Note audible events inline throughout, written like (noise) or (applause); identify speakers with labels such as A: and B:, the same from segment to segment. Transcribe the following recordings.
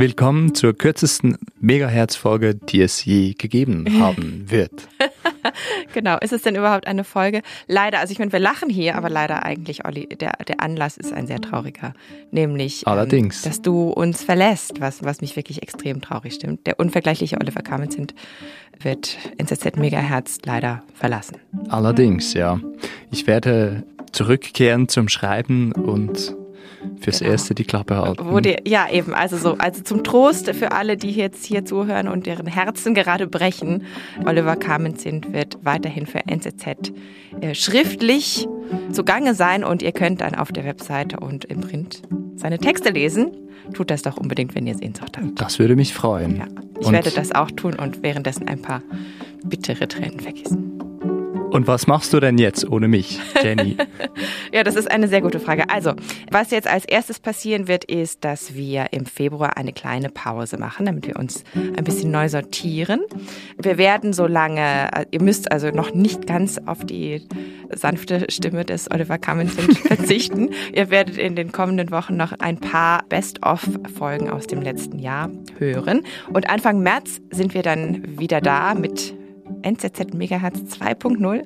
A: Willkommen zur kürzesten Megahertz-Folge, die es je gegeben (laughs) haben wird. (laughs)
B: genau, ist es denn überhaupt eine Folge? Leider, also ich meine, wir lachen hier, aber leider eigentlich, Olli, der, der Anlass ist ein sehr trauriger. Nämlich,
A: Allerdings.
B: Ähm, dass du uns verlässt, was, was mich wirklich extrem traurig stimmt. Der unvergleichliche Oliver Kamenzind wird NZZ Megahertz leider verlassen.
A: Allerdings, ja. Ich werde zurückkehren zum Schreiben und fürs genau. Erste die Klappe halten.
B: Die, ja, eben. Also so, also zum Trost für alle, die jetzt hier zuhören und deren Herzen gerade brechen. Oliver Kamenzind wird weiterhin für NZZ äh, schriftlich zugange sein und ihr könnt dann auf der Webseite und im Print seine Texte lesen. Tut das doch unbedingt, wenn ihr Sehnsucht habt.
A: Das würde mich freuen.
B: Ja, ich und werde das auch tun und währenddessen ein paar bittere Tränen vergießen.
A: Und was machst du denn jetzt ohne mich, Jenny? (laughs)
B: ja, das ist eine sehr gute Frage. Also, was jetzt als erstes passieren wird, ist, dass wir im Februar eine kleine Pause machen, damit wir uns ein bisschen neu sortieren. Wir werden so lange, ihr müsst also noch nicht ganz auf die sanfte Stimme des Oliver Cummington (laughs) verzichten. ihr werdet in den kommenden Wochen noch ein paar Best-of-Folgen aus dem letzten Jahr hören. Und Anfang März sind wir dann wieder da mit NZZ Megahertz 2.0.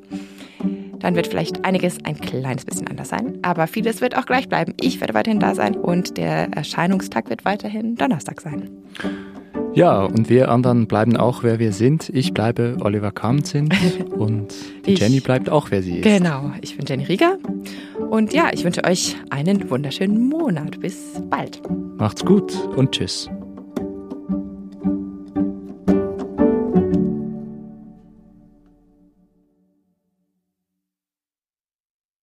B: Dann wird vielleicht einiges ein kleines bisschen anders sein, aber vieles wird auch gleich bleiben. Ich werde weiterhin da sein und der Erscheinungstag wird weiterhin Donnerstag sein.
A: Ja, und wir anderen bleiben auch, wer wir sind. Ich bleibe Oliver Kamzint (laughs) und die Jenny bleibt auch, wer sie ist.
B: Genau, ich bin Jenny Rieger und ja, ich wünsche euch einen wunderschönen Monat. Bis bald.
A: Macht's gut und tschüss.